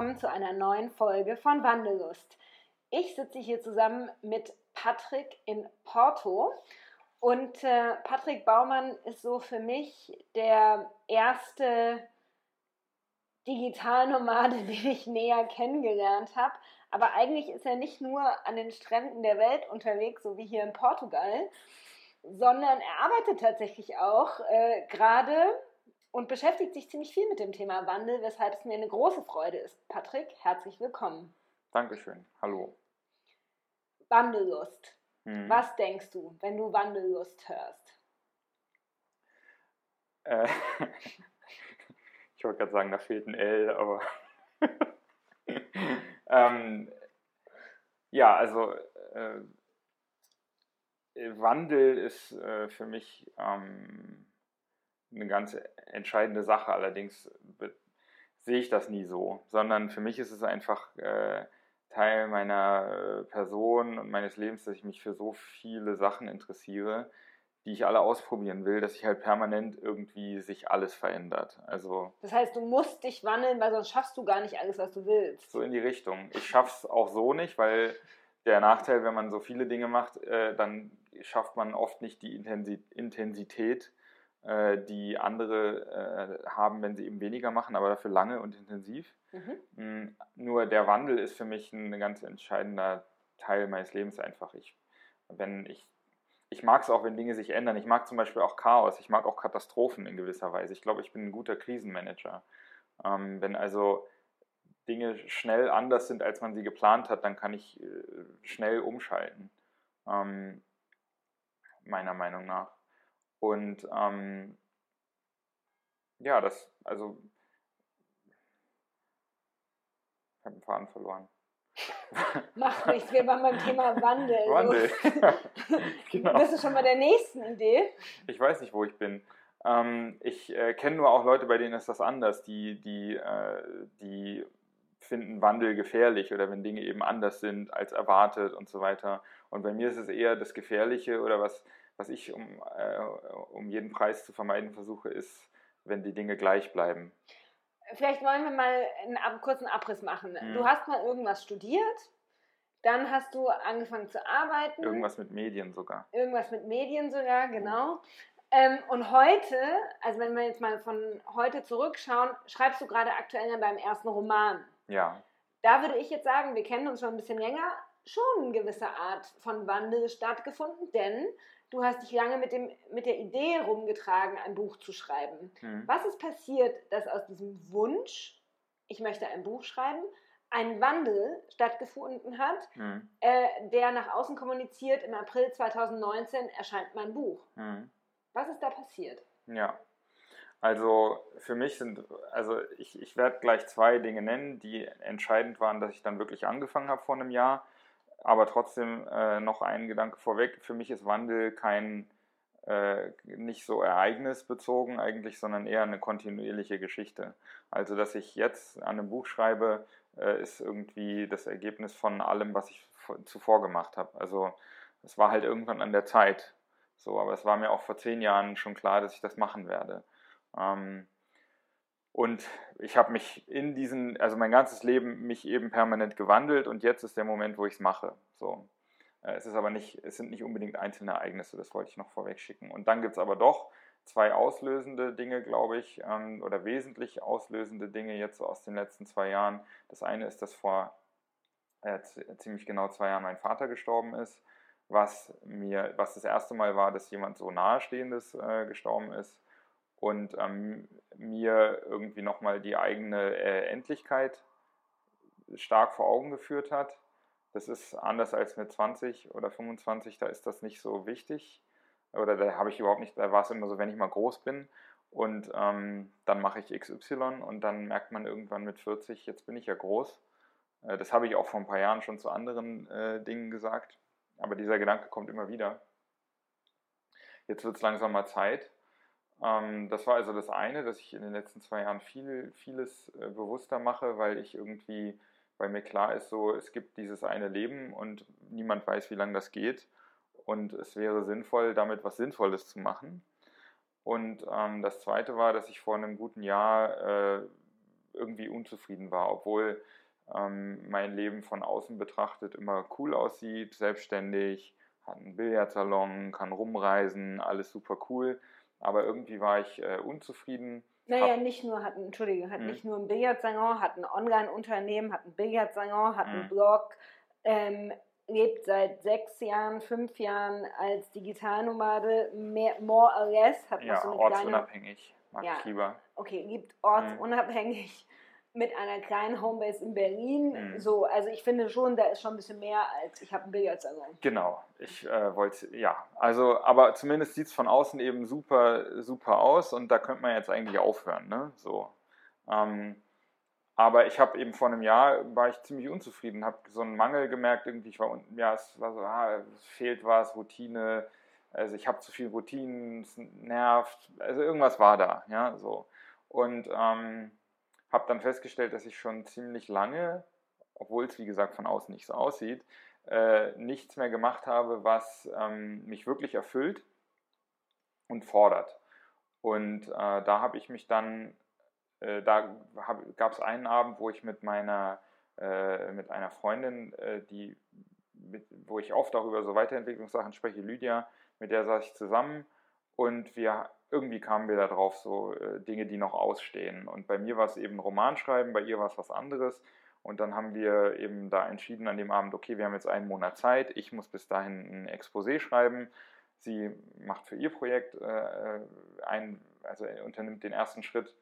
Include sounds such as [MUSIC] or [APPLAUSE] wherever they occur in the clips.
willkommen zu einer neuen Folge von Wandellust. Ich sitze hier zusammen mit Patrick in Porto und äh, Patrick Baumann ist so für mich der erste Digitalnomade, [LAUGHS] den ich näher kennengelernt habe. Aber eigentlich ist er nicht nur an den Stränden der Welt unterwegs, so wie hier in Portugal, sondern er arbeitet tatsächlich auch äh, gerade und beschäftigt sich ziemlich viel mit dem Thema Wandel, weshalb es mir eine große Freude ist. Patrick, herzlich willkommen. Dankeschön. Hallo. Wandellust. Hm. Was denkst du, wenn du Wandellust hörst? Äh, [LAUGHS] ich wollte gerade sagen, da fehlt ein L, aber. [LAUGHS] ähm, ja, also äh, Wandel ist äh, für mich ähm, eine ganz entscheidende Sache. Allerdings sehe ich das nie so, sondern für mich ist es einfach äh, Teil meiner äh, Person und meines Lebens, dass ich mich für so viele Sachen interessiere, die ich alle ausprobieren will, dass sich halt permanent irgendwie sich alles verändert. Also das heißt, du musst dich wandeln, weil sonst schaffst du gar nicht alles, was du willst. So in die Richtung. Ich schaff's auch so nicht, weil der Nachteil, wenn man so viele Dinge macht, äh, dann schafft man oft nicht die Intensität, die andere äh, haben, wenn sie eben weniger machen, aber dafür lange und intensiv. Mhm. Mm, nur der Wandel ist für mich ein ganz entscheidender Teil meines Lebens einfach. Ich, wenn ich, ich mag es auch, wenn Dinge sich ändern. Ich mag zum Beispiel auch Chaos. Ich mag auch Katastrophen in gewisser Weise. Ich glaube, ich bin ein guter Krisenmanager. Ähm, wenn also Dinge schnell anders sind, als man sie geplant hat, dann kann ich äh, schnell umschalten. Ähm, meiner Meinung nach. Und ähm, ja, das, also, ich habe den Faden verloren. [LAUGHS] Macht nichts, wir waren beim Thema Wandel. Wandel. [LAUGHS] [LAUGHS] genau. Bist du schon bei der nächsten Idee? Ich weiß nicht, wo ich bin. Ähm, ich äh, kenne nur auch Leute, bei denen ist das anders, die, die, äh, die finden Wandel gefährlich oder wenn Dinge eben anders sind als erwartet und so weiter. Und bei mir ist es eher das Gefährliche oder was, was ich um, äh, um jeden Preis zu vermeiden versuche, ist, wenn die Dinge gleich bleiben. Vielleicht wollen wir mal einen kurzen Abriss machen. Mhm. Du hast mal irgendwas studiert, dann hast du angefangen zu arbeiten. Irgendwas mit Medien sogar. Irgendwas mit Medien sogar, genau. Ähm, und heute, also wenn wir jetzt mal von heute zurückschauen, schreibst du gerade aktuell beim ersten Roman. Ja. Da würde ich jetzt sagen, wir kennen uns schon ein bisschen länger, schon eine gewisse Art von Wandel stattgefunden, denn du hast dich lange mit, dem, mit der Idee rumgetragen, ein Buch zu schreiben. Mhm. Was ist passiert, dass aus diesem Wunsch, ich möchte ein Buch schreiben, ein Wandel stattgefunden hat, mhm. äh, der nach außen kommuniziert, im April 2019 erscheint mein Buch. Mhm. Was ist da passiert? Ja, also für mich sind, also ich, ich werde gleich zwei Dinge nennen, die entscheidend waren, dass ich dann wirklich angefangen habe vor einem Jahr. Aber trotzdem äh, noch ein Gedanke vorweg. Für mich ist Wandel kein äh, nicht so ereignisbezogen eigentlich, sondern eher eine kontinuierliche Geschichte. Also, dass ich jetzt an einem Buch schreibe, äh, ist irgendwie das Ergebnis von allem, was ich zuvor gemacht habe. Also, es war halt irgendwann an der Zeit. So, aber es war mir auch vor zehn Jahren schon klar, dass ich das machen werde. Ähm, und ich habe mich in diesen, also mein ganzes Leben mich eben permanent gewandelt und jetzt ist der Moment, wo ich es mache. So. Äh, es ist aber nicht, es sind nicht unbedingt einzelne Ereignisse, das wollte ich noch vorweg schicken. Und dann gibt es aber doch zwei auslösende Dinge, glaube ich, ähm, oder wesentlich auslösende Dinge jetzt so aus den letzten zwei Jahren. Das eine ist, dass vor äh, ziemlich genau zwei Jahren mein Vater gestorben ist, was mir, was das erste Mal war, dass jemand so nahestehendes äh, gestorben ist und ähm, mir irgendwie nochmal die eigene äh, Endlichkeit stark vor Augen geführt hat. Das ist anders als mit 20 oder 25, da ist das nicht so wichtig. Oder da habe ich überhaupt nicht, da war es immer so, wenn ich mal groß bin und ähm, dann mache ich XY und dann merkt man irgendwann mit 40, jetzt bin ich ja groß. Äh, das habe ich auch vor ein paar Jahren schon zu anderen äh, Dingen gesagt, aber dieser Gedanke kommt immer wieder. Jetzt wird es langsam mal Zeit das war also das eine, dass ich in den letzten zwei Jahren viel, vieles äh, bewusster mache, weil ich irgendwie, weil mir klar ist, so, es gibt dieses eine Leben und niemand weiß, wie lange das geht. Und es wäre sinnvoll, damit was Sinnvolles zu machen. Und ähm, das zweite war, dass ich vor einem guten Jahr äh, irgendwie unzufrieden war, obwohl ähm, mein Leben von außen betrachtet immer cool aussieht, selbstständig, hat einen Billardsalon, kann rumreisen, alles super cool. Aber irgendwie war ich äh, unzufrieden. Naja, nicht nur, hat, Entschuldige, hat hm. nicht nur ein Billardsalon, hat ein Online-Unternehmen, hat ein Billardsalon, hat hm. einen Blog, ähm, lebt seit sechs Jahren, fünf Jahren als Digitalnomade, mehr, more or less, hat ja, noch so eine ortsunabhängig, mag ja, ich lieber. Okay, lebt ortsunabhängig mit einer kleinen Homebase in Berlin. Mhm. So, also ich finde schon, da ist schon ein bisschen mehr als ich habe ein Billardsalon. Genau, ich äh, wollte, ja, also, aber zumindest sieht es von außen eben super, super aus und da könnte man jetzt eigentlich aufhören, ne? So. Ähm, aber ich habe eben vor einem Jahr, war ich ziemlich unzufrieden, habe so einen Mangel gemerkt, irgendwie, ich war unten, ja, es war so, ah, es fehlt was, Routine, also ich habe zu viel Routinen, es nervt, also irgendwas war da, ja, so. Und ähm, habe dann festgestellt, dass ich schon ziemlich lange, obwohl es wie gesagt von außen nicht so aussieht, äh, nichts mehr gemacht habe, was ähm, mich wirklich erfüllt und fordert. Und äh, da habe ich mich dann, äh, da gab es einen Abend, wo ich mit meiner, äh, mit einer Freundin, äh, die, mit, wo ich oft auch über so Weiterentwicklungssachen spreche, Lydia, mit der saß ich zusammen und wir irgendwie kamen wir da drauf, so äh, Dinge, die noch ausstehen. Und bei mir war es eben Romanschreiben, bei ihr war es was anderes. Und dann haben wir eben da entschieden an dem Abend, okay, wir haben jetzt einen Monat Zeit, ich muss bis dahin ein Exposé schreiben. Sie macht für ihr Projekt äh, ein, also unternimmt den ersten Schritt.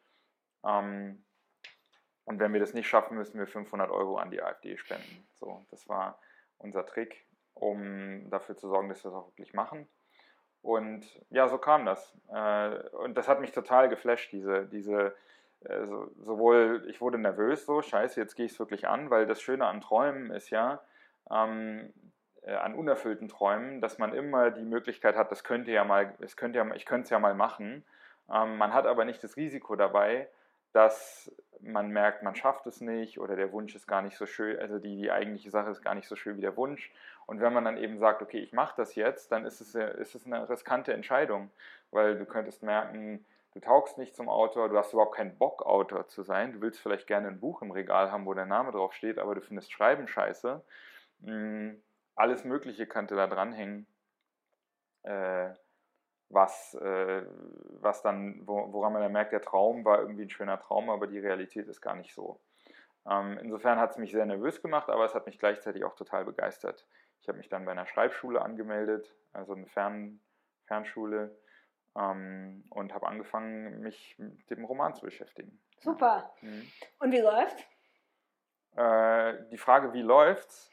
Ähm, und wenn wir das nicht schaffen, müssen wir 500 Euro an die AfD spenden. So, das war unser Trick, um dafür zu sorgen, dass wir das auch wirklich machen. Und ja, so kam das. Äh, und das hat mich total geflasht, diese, diese, äh, sowohl, ich wurde nervös, so, scheiße, jetzt gehe ich es wirklich an, weil das Schöne an Träumen ist ja, ähm, äh, an unerfüllten Träumen, dass man immer die Möglichkeit hat, das könnte ja mal, es könnte ja, ich könnte es ja mal machen. Ähm, man hat aber nicht das Risiko dabei, dass man merkt, man schafft es nicht oder der Wunsch ist gar nicht so schön, also die, die eigentliche Sache ist gar nicht so schön wie der Wunsch. Und wenn man dann eben sagt, okay, ich mache das jetzt, dann ist es, ist es eine riskante Entscheidung, weil du könntest merken, du taugst nicht zum Autor, du hast überhaupt keinen Bock, Autor zu sein. Du willst vielleicht gerne ein Buch im Regal haben, wo der Name drauf steht, aber du findest Schreiben scheiße. Hm, alles Mögliche könnte da dranhängen. Äh, was, äh, was dann, wo, woran man dann merkt, der Traum war irgendwie ein schöner Traum, aber die Realität ist gar nicht so. Ähm, insofern hat es mich sehr nervös gemacht, aber es hat mich gleichzeitig auch total begeistert. Ich habe mich dann bei einer Schreibschule angemeldet, also eine Fern, Fernschule, ähm, und habe angefangen, mich mit dem Roman zu beschäftigen. Super. Mhm. Und wie läuft? Äh, die Frage, wie läuft's?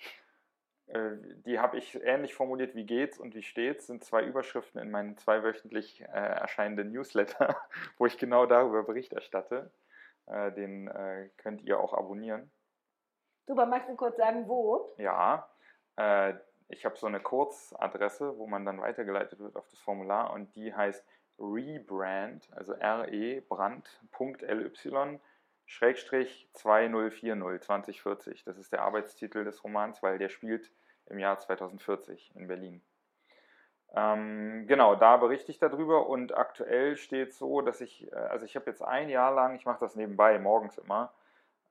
Äh, die habe ich ähnlich formuliert wie geht's und wie steht's, sind zwei Überschriften in meinen zweiwöchentlich äh, erscheinenden Newsletter, [LAUGHS] wo ich genau darüber Bericht erstatte. Äh, den äh, könnt ihr auch abonnieren. Super, magst du kurz sagen, wo? Ja, äh, ich habe so eine Kurzadresse, wo man dann weitergeleitet wird auf das Formular und die heißt rebrand, also re-brand.ly Schrägstrich 2040, 2040. Das ist der Arbeitstitel des Romans, weil der spielt im Jahr 2040 in Berlin. Ähm, genau, da berichte ich darüber und aktuell steht so, dass ich, äh, also ich habe jetzt ein Jahr lang, ich mache das nebenbei, morgens immer,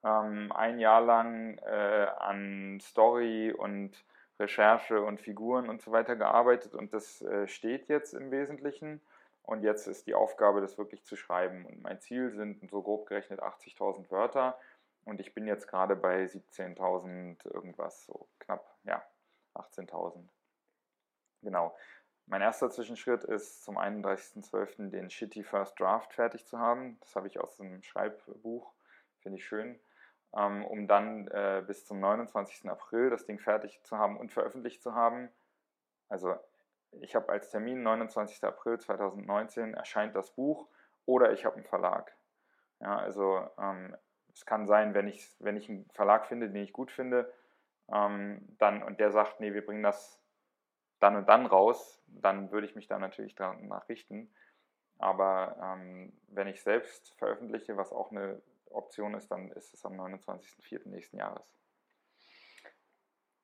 ähm, ein Jahr lang äh, an Story und Recherche und Figuren und so weiter gearbeitet und das äh, steht jetzt im Wesentlichen. Und jetzt ist die Aufgabe, das wirklich zu schreiben. Und mein Ziel sind so grob gerechnet 80.000 Wörter. Und ich bin jetzt gerade bei 17.000 irgendwas, so knapp, ja, 18.000. Genau. Mein erster Zwischenschritt ist zum 31.12. den Shitty First Draft fertig zu haben. Das habe ich aus dem Schreibbuch, finde ich schön. Ähm, um dann äh, bis zum 29. April das Ding fertig zu haben und veröffentlicht zu haben. Also ich habe als Termin 29. April 2019 erscheint das Buch oder ich habe einen Verlag. Ja, also ähm, es kann sein, wenn ich, wenn ich einen Verlag finde, den ich gut finde, ähm, dann und der sagt, nee, wir bringen das dann und dann raus, dann würde ich mich da natürlich danach richten. Aber ähm, wenn ich selbst veröffentliche, was auch eine Option ist, dann ist es am 29.04. nächsten Jahres.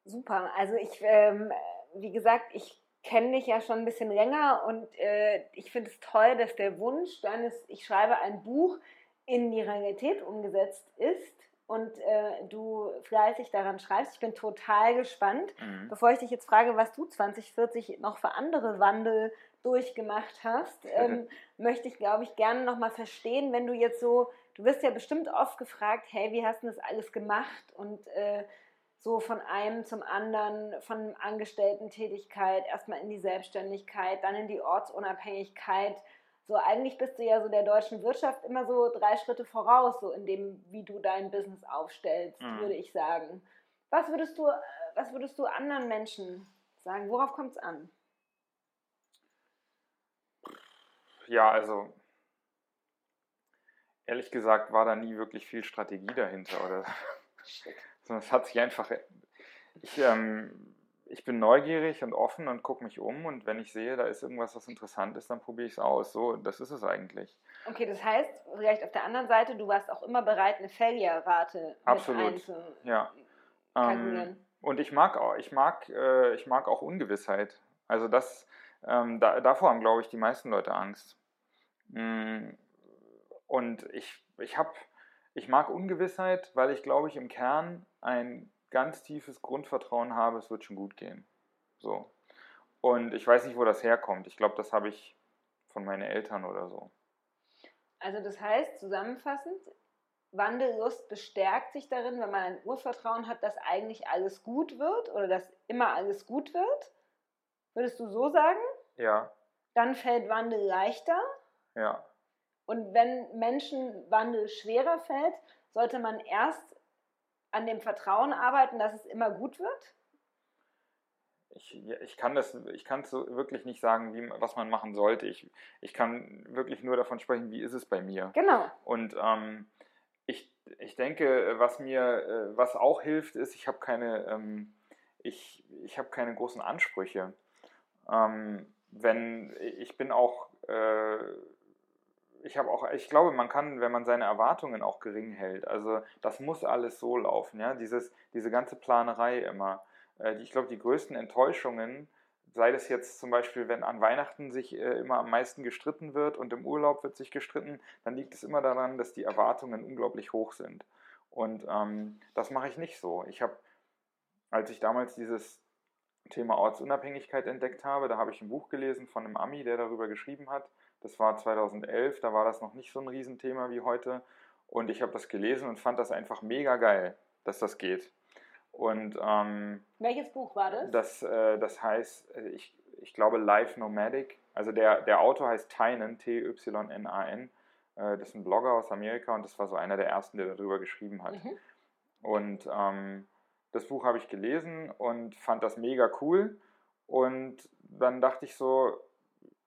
Super. Also ich, ähm, wie gesagt, ich kenne dich ja schon ein bisschen länger und äh, ich finde es toll, dass der Wunsch deines, ich schreibe ein Buch, in die Realität umgesetzt ist und äh, du fleißig daran schreibst. Ich bin total gespannt. Mhm. Bevor ich dich jetzt frage, was du 2040 noch für andere Wandel durchgemacht hast, [LAUGHS] ähm, möchte ich, glaube ich, gerne nochmal verstehen, wenn du jetzt so, du wirst ja bestimmt oft gefragt, hey, wie hast du das alles gemacht? Und äh, so von einem zum anderen, von Angestellten-Tätigkeit, erstmal in die Selbstständigkeit, dann in die Ortsunabhängigkeit. So eigentlich bist du ja so der deutschen Wirtschaft immer so drei Schritte voraus, so in dem, wie du dein Business aufstellst, mhm. würde ich sagen. Was würdest du, was würdest du anderen Menschen sagen? Worauf kommt es an? Ja, also ehrlich gesagt war da nie wirklich viel Strategie dahinter oder [LAUGHS] sondern es hat sich einfach. Ich, ähm, ich bin neugierig und offen und gucke mich um und wenn ich sehe, da ist irgendwas, was interessant ist, dann probiere ich es aus. So, das ist es eigentlich. Okay, das heißt, vielleicht auf der anderen Seite, du warst auch immer bereit, eine Failure-Rate Absolut. ja. Ähm, und ich mag auch, ich mag, äh, ich mag auch Ungewissheit. Also das, ähm, da, davor haben, glaube ich, die meisten Leute Angst. Mm, und ich, ich habe ich mag Ungewissheit, weil ich glaube ich im Kern ein ganz tiefes Grundvertrauen habe, es wird schon gut gehen. So. Und ich weiß nicht, wo das herkommt. Ich glaube, das habe ich von meinen Eltern oder so. Also das heißt, zusammenfassend, Wandellust bestärkt sich darin, wenn man ein Urvertrauen hat, dass eigentlich alles gut wird oder dass immer alles gut wird. Würdest du so sagen? Ja. Dann fällt Wandel leichter. Ja. Und wenn Menschenwandel schwerer fällt, sollte man erst an dem Vertrauen arbeiten, dass es immer gut wird? Ich, ich kann das, ich kann es so wirklich nicht sagen, wie, was man machen sollte. Ich, ich kann wirklich nur davon sprechen, wie ist es bei mir. Genau. Und ähm, ich, ich denke, was mir, äh, was auch hilft, ist, ich habe keine, ähm, ich, ich habe keine großen Ansprüche. Ähm, wenn ich bin auch äh, ich habe auch, ich glaube, man kann, wenn man seine Erwartungen auch gering hält, also das muss alles so laufen, ja, dieses, diese ganze Planerei immer. Äh, ich glaube, die größten Enttäuschungen, sei das jetzt zum Beispiel, wenn an Weihnachten sich äh, immer am meisten gestritten wird und im Urlaub wird sich gestritten, dann liegt es immer daran, dass die Erwartungen unglaublich hoch sind. Und ähm, das mache ich nicht so. Ich habe, als ich damals dieses Thema Ortsunabhängigkeit entdeckt habe, da habe ich ein Buch gelesen von einem Ami, der darüber geschrieben hat. Das war 2011, da war das noch nicht so ein Riesenthema wie heute. Und ich habe das gelesen und fand das einfach mega geil, dass das geht. Und ähm, welches Buch war das? Das, äh, das heißt, äh, ich, ich glaube Life Nomadic. Also der, der Autor heißt Tynan, T-Y-N-A-N. Äh, das ist ein Blogger aus Amerika und das war so einer der ersten, der darüber geschrieben hat. Mhm. Und ähm, das Buch habe ich gelesen und fand das mega cool. Und dann dachte ich so,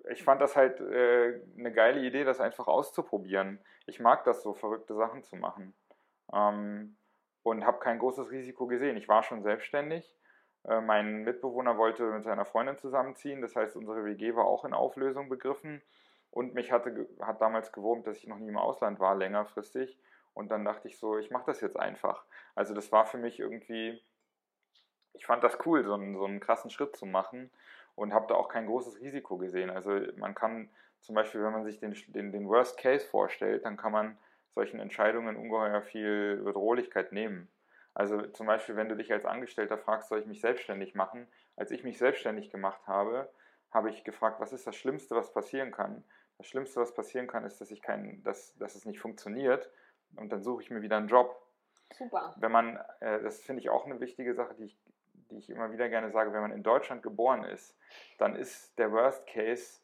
ich fand das halt äh, eine geile Idee, das einfach auszuprobieren. Ich mag das so, verrückte Sachen zu machen. Ähm, und habe kein großes Risiko gesehen. Ich war schon selbstständig. Äh, mein Mitbewohner wollte mit seiner Freundin zusammenziehen. Das heißt, unsere WG war auch in Auflösung begriffen. Und mich hatte, hat damals gewurmt, dass ich noch nie im Ausland war, längerfristig. Und dann dachte ich so, ich mache das jetzt einfach. Also das war für mich irgendwie, ich fand das cool, so einen, so einen krassen Schritt zu machen und habe da auch kein großes Risiko gesehen. Also man kann zum Beispiel, wenn man sich den, den, den Worst Case vorstellt, dann kann man solchen Entscheidungen ungeheuer viel Bedrohlichkeit nehmen. Also zum Beispiel, wenn du dich als Angestellter fragst, soll ich mich selbstständig machen? Als ich mich selbstständig gemacht habe, habe ich gefragt, was ist das Schlimmste, was passieren kann? Das Schlimmste, was passieren kann, ist, dass, ich kein, dass, dass es nicht funktioniert und dann suche ich mir wieder einen Job. Super. Wenn man, äh, das finde ich auch eine wichtige Sache, die ich die ich immer wieder gerne sage, wenn man in Deutschland geboren ist, dann ist der Worst Case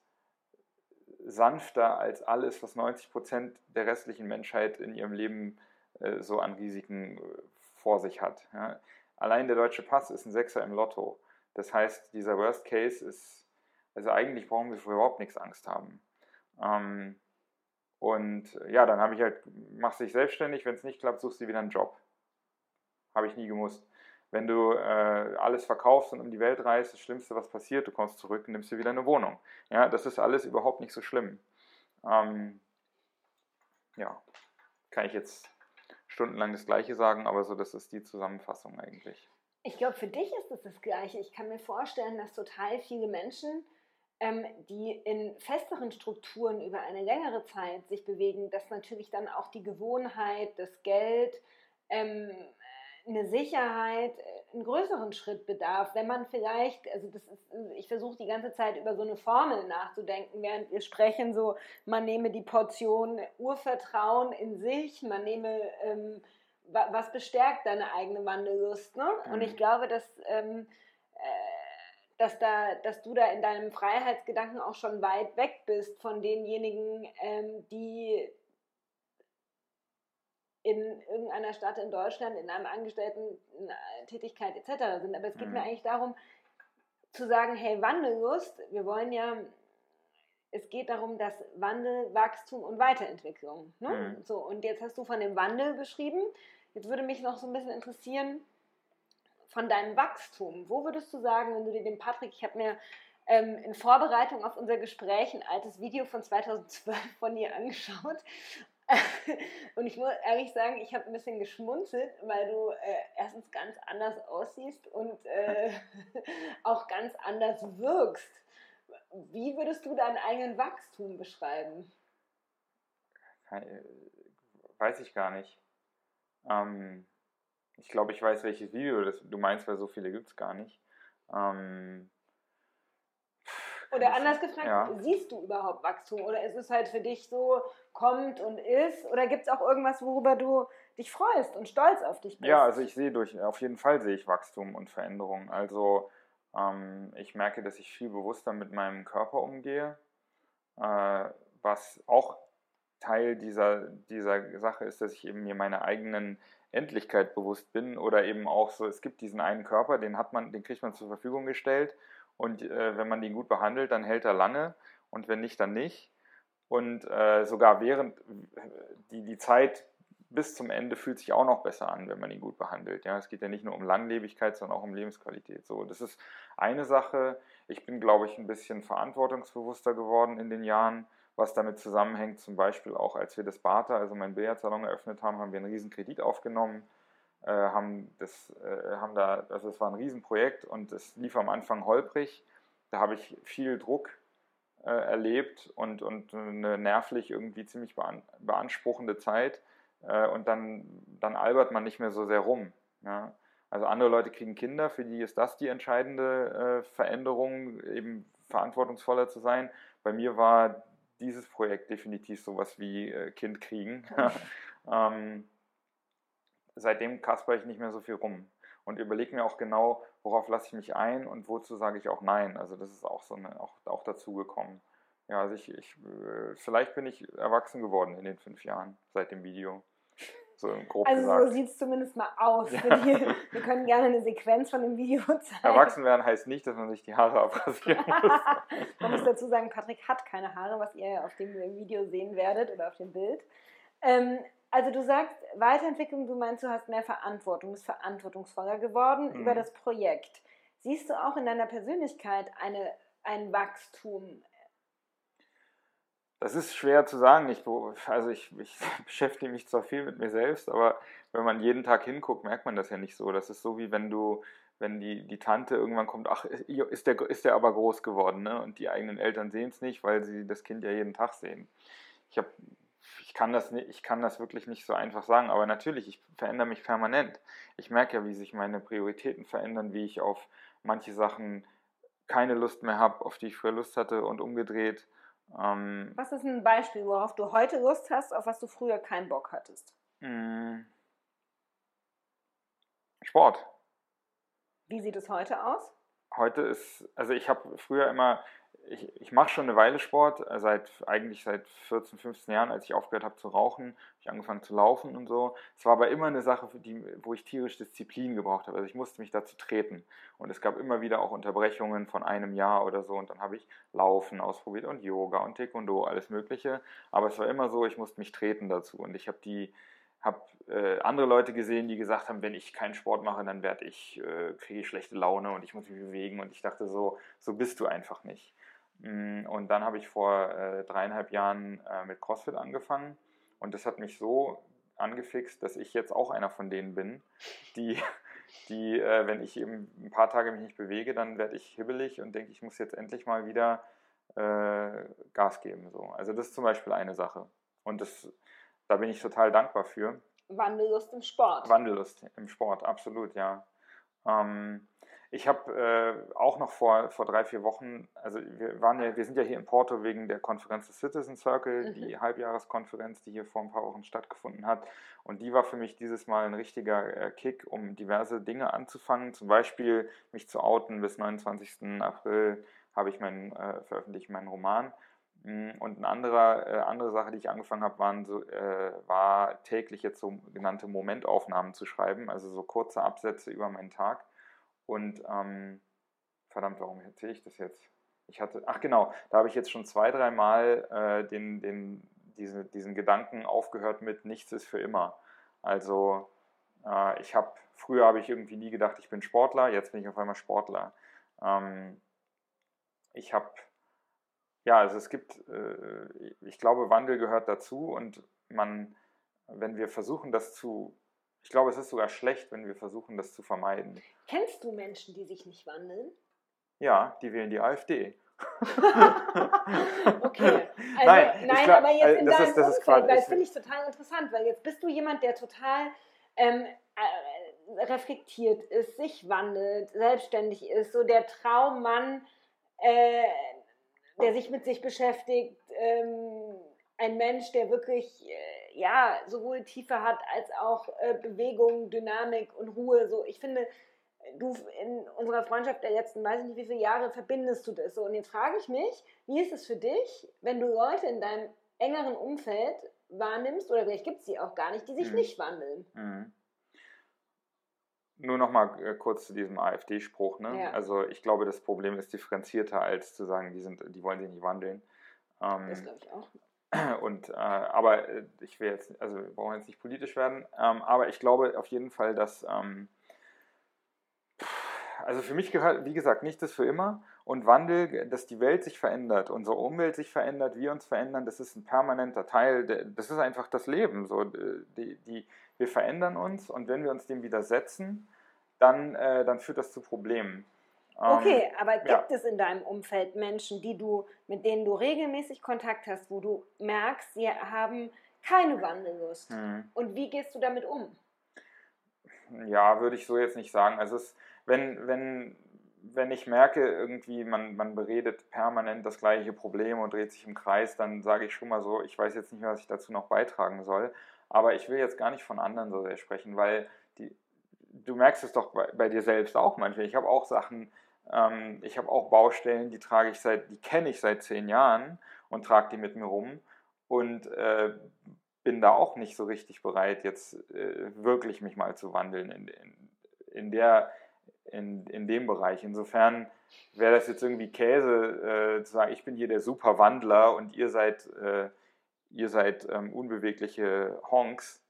sanfter als alles, was 90 Prozent der restlichen Menschheit in ihrem Leben äh, so an Risiken äh, vor sich hat. Ja. Allein der deutsche Pass ist ein Sechser im Lotto. Das heißt, dieser Worst Case ist, also eigentlich brauchen wir für überhaupt nichts Angst haben. Ähm, und ja, dann habe ich halt, machst dich selbstständig, wenn es nicht klappt, suchst du wieder einen Job. Habe ich nie gemusst wenn du äh, alles verkaufst und um die Welt reist, das Schlimmste, was passiert, du kommst zurück und nimmst dir wieder eine Wohnung. Ja, das ist alles überhaupt nicht so schlimm. Ähm, ja, kann ich jetzt stundenlang das Gleiche sagen, aber so, das ist die Zusammenfassung eigentlich. Ich glaube, für dich ist es das Gleiche. Ich kann mir vorstellen, dass total viele Menschen ähm, die in festeren Strukturen über eine längere Zeit sich bewegen, dass natürlich dann auch die Gewohnheit, das Geld, ähm, eine Sicherheit äh, einen größeren Schritt bedarf, wenn man vielleicht, also das ist, ich versuche die ganze Zeit über so eine Formel nachzudenken, während wir sprechen, so man nehme die Portion Urvertrauen in sich, man nehme, ähm, was bestärkt deine eigene Wandellust, ne? Und ich mhm. glaube, dass ähm, äh, dass, da, dass du da in deinem Freiheitsgedanken auch schon weit weg bist von denjenigen, ähm, die in irgendeiner Stadt in Deutschland in einem Angestellten-Tätigkeit etc. sind. Aber es geht mhm. mir eigentlich darum, zu sagen, hey, Wandellust, wir wollen ja, es geht darum, dass Wandel, Wachstum und Weiterentwicklung. Ne? Mhm. So, und jetzt hast du von dem Wandel beschrieben. Jetzt würde mich noch so ein bisschen interessieren, von deinem Wachstum. Wo würdest du sagen, wenn du dir den Patrick, ich habe mir ähm, in Vorbereitung auf unser Gespräch ein altes Video von 2012 von dir angeschaut [LAUGHS] und ich muss ehrlich sagen, ich habe ein bisschen geschmunzelt, weil du äh, erstens ganz anders aussiehst und äh, [LAUGHS] auch ganz anders wirkst. Wie würdest du deinen eigenen Wachstum beschreiben? Weiß ich gar nicht. Ähm, ich glaube, ich weiß, welches Video das, du meinst, weil so viele gibt es gar nicht. Ähm, oder anders gefragt, ja. siehst du überhaupt Wachstum? Oder ist es halt für dich so, kommt und ist? Oder gibt es auch irgendwas, worüber du dich freust und stolz auf dich bist? Ja, also ich sehe durch, auf jeden Fall sehe ich Wachstum und Veränderung. Also ähm, ich merke, dass ich viel bewusster mit meinem Körper umgehe, äh, was auch Teil dieser, dieser Sache ist, dass ich eben mir meine eigenen Endlichkeit bewusst bin oder eben auch so, es gibt diesen einen Körper, den hat man, den kriegt man zur Verfügung gestellt und äh, wenn man den gut behandelt, dann hält er lange und wenn nicht, dann nicht. Und äh, sogar während die, die Zeit bis zum Ende fühlt sich auch noch besser an, wenn man ihn gut behandelt. Ja, es geht ja nicht nur um Langlebigkeit, sondern auch um Lebensqualität. So, das ist eine Sache. Ich bin, glaube ich, ein bisschen verantwortungsbewusster geworden in den Jahren, was damit zusammenhängt. Zum Beispiel auch, als wir das Bata, also meinen Billardsalon eröffnet haben, haben wir einen riesen Kredit aufgenommen äh, haben, das, äh, haben da, also es war ein Riesenprojekt und es lief am Anfang holprig. Da habe ich viel Druck äh, erlebt und, und eine nervlich irgendwie ziemlich beanspruchende Zeit. Äh, und dann, dann albert man nicht mehr so sehr rum. Ja? Also andere Leute kriegen Kinder, für die ist das die entscheidende äh, Veränderung, eben verantwortungsvoller zu sein. Bei mir war dieses Projekt definitiv sowas wie äh, Kind kriegen. [LAUGHS] ähm, seitdem kasper ich nicht mehr so viel rum und überlege mir auch genau, worauf lasse ich mich ein und wozu sage ich auch Nein. Also das ist auch so eine, auch, auch dazu gekommen. Ja, also ich, ich, äh, vielleicht bin ich erwachsen geworden in den fünf Jahren seit dem Video. So grob also gesagt. so sieht es zumindest mal aus. Ja. Die, wir können gerne eine Sequenz von dem Video zeigen. Erwachsen werden heißt nicht, dass man sich die Haare abrasieren [LAUGHS] muss. man muss dazu sagen, Patrick hat keine Haare, was ihr auf dem Video sehen werdet oder auf dem Bild. Ähm, also du sagst Weiterentwicklung, du meinst, du hast mehr Verantwortung, bist verantwortungsvoller geworden mhm. über das Projekt. Siehst du auch in deiner Persönlichkeit eine, ein Wachstum? Das ist schwer zu sagen. Ich, also ich, ich [LAUGHS] beschäftige mich zwar viel mit mir selbst, aber wenn man jeden Tag hinguckt, merkt man das ja nicht so. Das ist so wie wenn du, wenn die, die Tante irgendwann kommt, ach, ist der, ist der aber groß geworden, ne? Und die eigenen Eltern sehen es nicht, weil sie das Kind ja jeden Tag sehen. Ich habe ich kann das nicht, ich kann das wirklich nicht so einfach sagen, aber natürlich, ich verändere mich permanent. Ich merke ja, wie sich meine Prioritäten verändern, wie ich auf manche Sachen keine Lust mehr habe, auf die ich früher Lust hatte und umgedreht. Ähm, was ist ein Beispiel, worauf du heute Lust hast, auf was du früher keinen Bock hattest? Hm. Sport. Wie sieht es heute aus? Heute ist, also ich habe früher immer, ich, ich mache schon eine Weile Sport, äh, seit eigentlich seit 14, 15 Jahren, als ich aufgehört habe zu rauchen, ich angefangen zu laufen und so. Es war aber immer eine Sache, die, wo ich tierisch Disziplin gebraucht habe. Also ich musste mich dazu treten. Und es gab immer wieder auch Unterbrechungen von einem Jahr oder so. Und dann habe ich Laufen ausprobiert und Yoga und Taekwondo, alles Mögliche. Aber es war immer so, ich musste mich treten dazu. Und ich habe die habe äh, andere Leute gesehen, die gesagt haben, wenn ich keinen Sport mache, dann werde ich, äh, kriege ich schlechte Laune und ich muss mich bewegen. Und ich dachte so, so bist du einfach nicht. Mm, und dann habe ich vor äh, dreieinhalb Jahren äh, mit CrossFit angefangen und das hat mich so angefixt, dass ich jetzt auch einer von denen bin, die, [LAUGHS] die äh, wenn ich eben ein paar Tage mich nicht bewege, dann werde ich hibbelig und denke, ich muss jetzt endlich mal wieder äh, Gas geben. So. Also das ist zum Beispiel eine Sache. Und das, da bin ich total dankbar für. Wandellust im Sport. Wandellust im Sport, absolut, ja. Ähm, ich habe äh, auch noch vor, vor drei, vier Wochen, also wir waren ja, wir sind ja hier in Porto wegen der Konferenz des Citizen Circle, mhm. die Halbjahreskonferenz, die hier vor ein paar Wochen stattgefunden hat. Und die war für mich dieses Mal ein richtiger äh, Kick, um diverse Dinge anzufangen. Zum Beispiel mich zu outen. Bis 29. April habe ich meinen, äh, veröffentlicht meinen Roman. Mm, und eine andere, äh, andere Sache, die ich angefangen habe, waren so, äh, war täglich jetzt so genannte Momentaufnahmen zu schreiben, also so kurze Absätze über meinen Tag. Und ähm, verdammt, warum erzähle ich das jetzt? Ich hatte, ach genau, da habe ich jetzt schon zwei, dreimal äh, den, den, diese, diesen Gedanken aufgehört mit nichts ist für immer. Also äh, ich habe, früher habe ich irgendwie nie gedacht, ich bin Sportler, jetzt bin ich auf einmal Sportler. Ähm, ich habe, ja, also es gibt, äh, ich glaube, Wandel gehört dazu und man, wenn wir versuchen, das zu ich glaube, es ist sogar schlecht, wenn wir versuchen, das zu vermeiden. Kennst du Menschen, die sich nicht wandeln? Ja, die wählen die AfD. [LAUGHS] okay. Also, nein, nein glaub, aber jetzt äh, in das deinem ist, das Umfeld, weil das finde ich total interessant, weil jetzt bist du jemand, der total ähm, äh, reflektiert ist, sich wandelt, selbstständig ist, so der Traummann, äh, der sich mit sich beschäftigt, ähm, ein Mensch, der wirklich äh, ja, sowohl Tiefe hat als auch äh, Bewegung, Dynamik und Ruhe. So, ich finde, du in unserer Freundschaft der letzten, weiß ich nicht wie viele Jahre, verbindest du das so. Und jetzt frage ich mich, wie ist es für dich, wenn du Leute in deinem engeren Umfeld wahrnimmst, oder vielleicht gibt es sie auch gar nicht, die sich mhm. nicht wandeln? Mhm. Nur noch mal äh, kurz zu diesem AfD-Spruch. Ne? Ja. Also ich glaube, das Problem ist differenzierter, als zu sagen, die, sind, die wollen sich nicht wandeln. Ähm, das glaube ich auch. [CLEARS THROAT] Und, äh, aber äh, ich will jetzt, also wir brauchen jetzt nicht politisch werden, ähm, aber ich glaube auf jeden Fall, dass, ähm, also für mich gehört, wie gesagt, nicht das für immer und Wandel, dass die Welt sich verändert, unsere Umwelt sich verändert, wir uns verändern, das ist ein permanenter Teil, das ist einfach das Leben. So, die, die, wir verändern uns und wenn wir uns dem widersetzen, dann, äh, dann führt das zu Problemen. Okay, ähm, aber gibt ja. es in deinem Umfeld Menschen, die du, mit denen du regelmäßig Kontakt hast, wo du merkst, sie haben keine Wandellust? Mhm. Und wie gehst du damit um? Ja, würde ich so jetzt nicht sagen. Also es, wenn, wenn, wenn ich merke, irgendwie man, man beredet permanent das gleiche Problem und dreht sich im Kreis, dann sage ich schon mal so, ich weiß jetzt nicht mehr, was ich dazu noch beitragen soll. Aber ich will jetzt gar nicht von anderen so sehr sprechen, weil die, du merkst es doch bei, bei dir selbst auch manchmal. Ich habe auch Sachen, ähm, ich habe auch Baustellen, die trage ich seit, die kenne ich seit zehn Jahren und trage die mit mir rum und äh, bin da auch nicht so richtig bereit, jetzt äh, wirklich mich mal zu wandeln in, in, in, der, in, in dem Bereich. Insofern wäre das jetzt irgendwie Käse, äh, zu sagen, ich bin hier der Superwandler und ihr seid, äh, ihr seid ähm, unbewegliche Honks.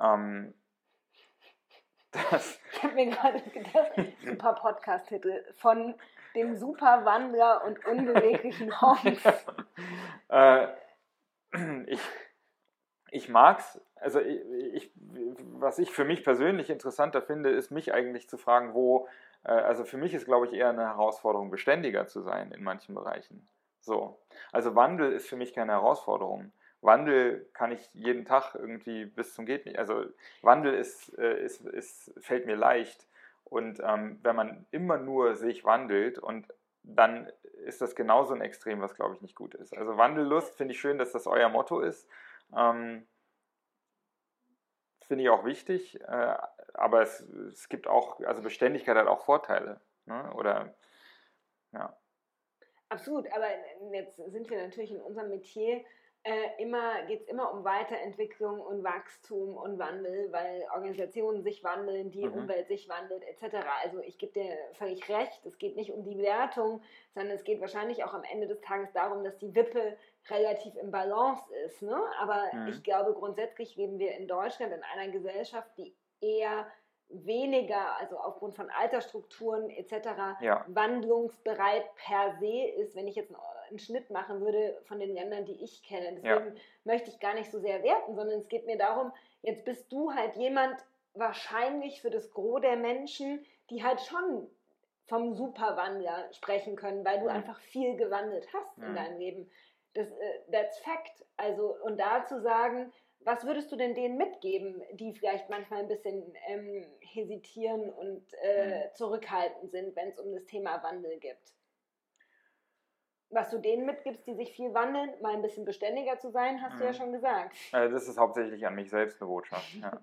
Ähm, [LAUGHS] das ich habe mir gerade gedacht, ein paar Podcast-Titel von dem Superwandler und unbeweglichen Honks. [LAUGHS] äh, ich, ich mag's. Also ich, ich, was ich für mich persönlich interessanter finde, ist mich eigentlich zu fragen, wo, äh, also für mich ist, glaube ich, eher eine Herausforderung, beständiger zu sein in manchen Bereichen. So. Also Wandel ist für mich keine Herausforderung. Wandel kann ich jeden Tag irgendwie bis zum geht nicht. Also Wandel ist, äh, ist, ist, fällt mir leicht. Und ähm, wenn man immer nur sich wandelt und dann ist das genauso ein Extrem, was glaube ich nicht gut ist. Also Wandellust finde ich schön, dass das euer Motto ist. Ähm, finde ich auch wichtig, äh, aber es, es gibt auch, also Beständigkeit hat auch Vorteile. Ne? Oder ja. Absolut, aber jetzt sind wir natürlich in unserem Metier äh, immer geht es immer um Weiterentwicklung und Wachstum und Wandel, weil Organisationen sich wandeln, die mhm. Umwelt sich wandelt, etc. Also ich gebe dir völlig recht, es geht nicht um die Wertung, sondern es geht wahrscheinlich auch am Ende des Tages darum, dass die Wippe relativ im Balance ist. Ne? Aber mhm. ich glaube, grundsätzlich leben wir in Deutschland in einer Gesellschaft, die eher weniger, also aufgrund von Altersstrukturen etc., ja. wandlungsbereit per se ist. Wenn ich jetzt einen Schnitt machen würde von den Ländern, die ich kenne. Deswegen ja. möchte ich gar nicht so sehr werten, sondern es geht mir darum, jetzt bist du halt jemand wahrscheinlich für das Gros der Menschen, die halt schon vom Superwandler sprechen können, weil du mhm. einfach viel gewandelt hast mhm. in deinem Leben. Das, äh, that's fact. Also, und da zu sagen, was würdest du denn denen mitgeben, die vielleicht manchmal ein bisschen ähm, hesitieren und äh, mhm. zurückhaltend sind, wenn es um das Thema Wandel geht? Was du denen mitgibst, die sich viel wandeln, mal ein bisschen beständiger zu sein, hast mhm. du ja mhm. schon gesagt. Also das ist hauptsächlich an mich selbst eine Botschaft. Ja.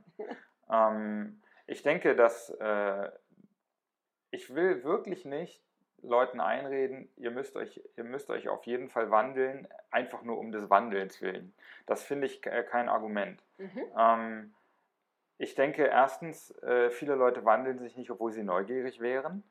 [LAUGHS] ähm, ich denke, dass äh, ich will wirklich nicht Leuten einreden, ihr müsst euch, ihr müsst euch auf jeden Fall wandeln, einfach nur um des Wandelns willen. Das finde ich kein Argument. Mhm. Ähm, ich denke erstens, äh, viele Leute wandeln sich nicht, obwohl sie neugierig wären.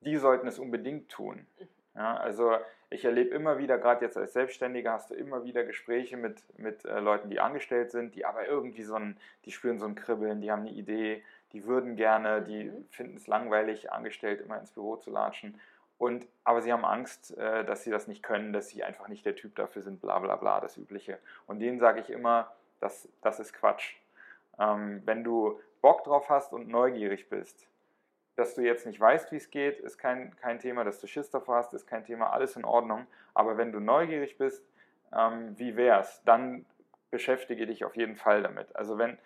Die sollten es unbedingt tun. Mhm. Ja, also ich erlebe immer wieder, gerade jetzt als Selbstständiger, hast du immer wieder Gespräche mit, mit äh, Leuten, die angestellt sind, die aber irgendwie so ein, die spüren so ein Kribbeln, die haben eine Idee, die würden gerne, die mhm. finden es langweilig, angestellt immer ins Büro zu latschen. Und, aber sie haben Angst, äh, dass sie das nicht können, dass sie einfach nicht der Typ dafür sind, bla bla bla, das Übliche. Und denen sage ich immer, das, das ist Quatsch. Ähm, wenn du Bock drauf hast und neugierig bist, dass du jetzt nicht weißt, wie es geht, ist kein, kein Thema, dass du Schiss davor hast, ist kein Thema, alles in Ordnung. Aber wenn du neugierig bist, ähm, wie wär's, dann beschäftige dich auf jeden Fall damit. Also wenn,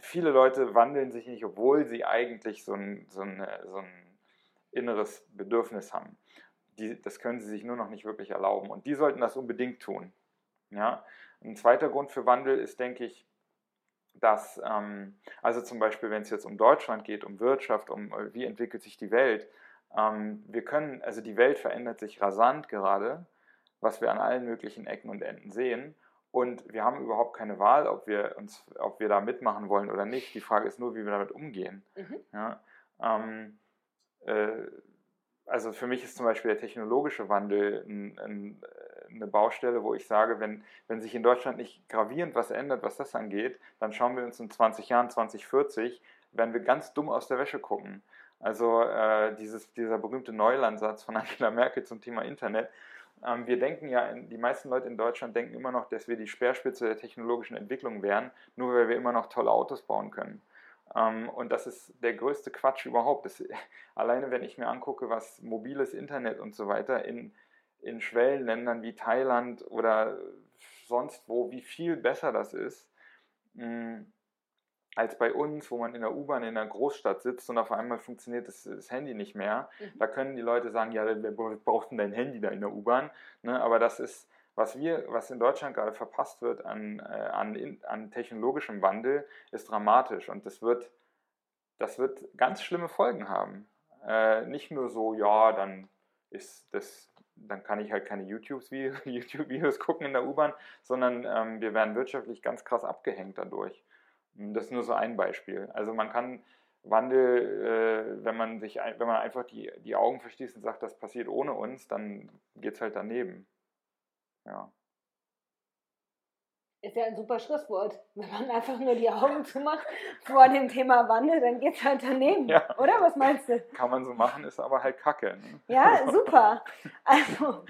viele Leute wandeln sich nicht, obwohl sie eigentlich so ein, so ein, so ein inneres Bedürfnis haben. Die, das können sie sich nur noch nicht wirklich erlauben. Und die sollten das unbedingt tun. Ja? Ein zweiter Grund für Wandel ist, denke ich, dass, ähm, also zum Beispiel, wenn es jetzt um Deutschland geht, um Wirtschaft, um äh, wie entwickelt sich die Welt, ähm, wir können, also die Welt verändert sich rasant gerade, was wir an allen möglichen Ecken und Enden sehen. Und wir haben überhaupt keine Wahl, ob wir, uns, ob wir da mitmachen wollen oder nicht. Die Frage ist nur, wie wir damit umgehen. Mhm. Ja, ähm, äh, also für mich ist zum Beispiel der technologische Wandel ein, ein, eine Baustelle, wo ich sage, wenn, wenn sich in Deutschland nicht gravierend was ändert, was das angeht, dann schauen wir uns in 20 Jahren, 2040, werden wir ganz dumm aus der Wäsche gucken. Also äh, dieses, dieser berühmte Neulandsatz von Angela Merkel zum Thema Internet, wir denken ja, die meisten Leute in Deutschland denken immer noch, dass wir die Speerspitze der technologischen Entwicklung wären, nur weil wir immer noch tolle Autos bauen können. Ähm, und das ist der größte Quatsch überhaupt. Das, [LAUGHS] alleine wenn ich mir angucke, was mobiles Internet und so weiter in, in Schwellenländern wie Thailand oder sonst wo, wie viel besser das ist, mm, als bei uns, wo man in der U-Bahn in einer Großstadt sitzt und auf einmal funktioniert das, das Handy nicht mehr. Mhm. Da können die Leute sagen, ja, wer braucht denn dein Handy da in der U-Bahn? Ne, aber das ist, was wir, was in Deutschland gerade verpasst wird an, äh, an, an technologischem Wandel, ist dramatisch und das wird, das wird ganz schlimme Folgen haben. Äh, nicht nur so, ja, dann ist das, dann kann ich halt keine [LAUGHS] YouTube-Videos YouTube gucken in der U-Bahn, sondern ähm, wir werden wirtschaftlich ganz krass abgehängt dadurch. Das ist nur so ein Beispiel. Also man kann Wandel, äh, wenn man sich, wenn man einfach die, die Augen verschließt und sagt, das passiert ohne uns, dann geht es halt daneben. Ja. Ist ja ein super Schlusswort. [LAUGHS] Wenn man einfach nur die Augen zumacht vor dem Thema Wandel, dann geht es halt daneben. Ja. Oder? Was meinst du? Kann man so machen, ist aber halt Kacke. Ne? Ja, [LAUGHS] super. Also,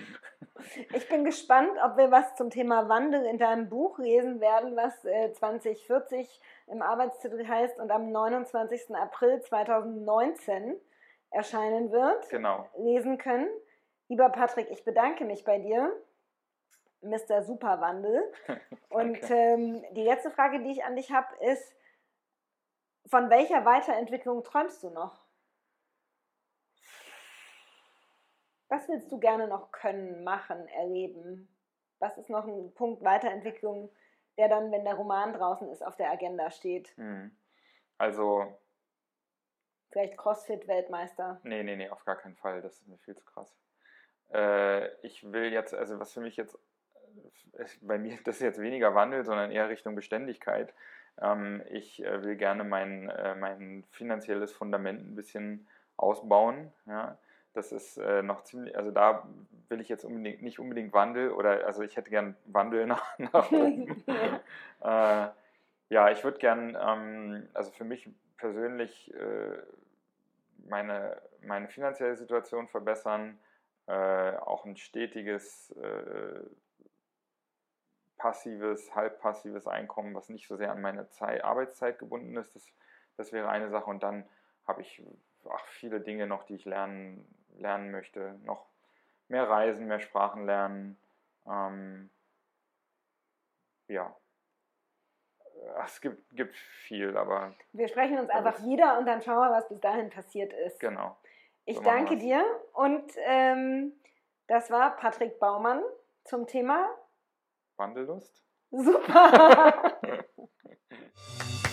ich bin gespannt, ob wir was zum Thema Wandel in deinem Buch lesen werden, was äh, 2040 im Arbeitstitel heißt und am 29. April 2019 erscheinen wird. Genau. Lesen können. Lieber Patrick, ich bedanke mich bei dir. Mr. Superwandel. [LAUGHS] Und ähm, die letzte Frage, die ich an dich habe, ist, von welcher Weiterentwicklung träumst du noch? Was willst du gerne noch können, machen, erleben? Was ist noch ein Punkt Weiterentwicklung, der dann, wenn der Roman draußen ist, auf der Agenda steht? Hm. Also. Vielleicht CrossFit-Weltmeister? Nee, nee, nee, auf gar keinen Fall. Das ist mir viel zu krass. Äh, ich will jetzt, also was für mich jetzt bei mir, [LAUGHS] das jetzt weniger Wandel, sondern eher Richtung Beständigkeit. Ähm, ich äh, will gerne mein, äh, mein finanzielles Fundament ein bisschen ausbauen. Ja. Das ist äh, noch ziemlich, also da will ich jetzt unbedingt, nicht unbedingt Wandel oder, also ich hätte gern Wandel [LAUGHS] nach, nach oben. [LAUGHS] äh, ja, ich würde gern, ähm, also für mich persönlich äh, meine, meine finanzielle Situation verbessern, äh, auch ein stetiges passives, halbpassives Einkommen, was nicht so sehr an meine Zeit, Arbeitszeit gebunden ist. Das, das wäre eine Sache. Und dann habe ich ach, viele Dinge noch, die ich lernen, lernen möchte. Noch mehr reisen, mehr Sprachen lernen. Ähm, ja. Es gibt, gibt viel, aber. Wir sprechen uns einfach wieder und dann schauen wir, was bis dahin passiert ist. Genau. Ich so danke dir und ähm, das war Patrick Baumann zum Thema Wandellust. Super! [LAUGHS]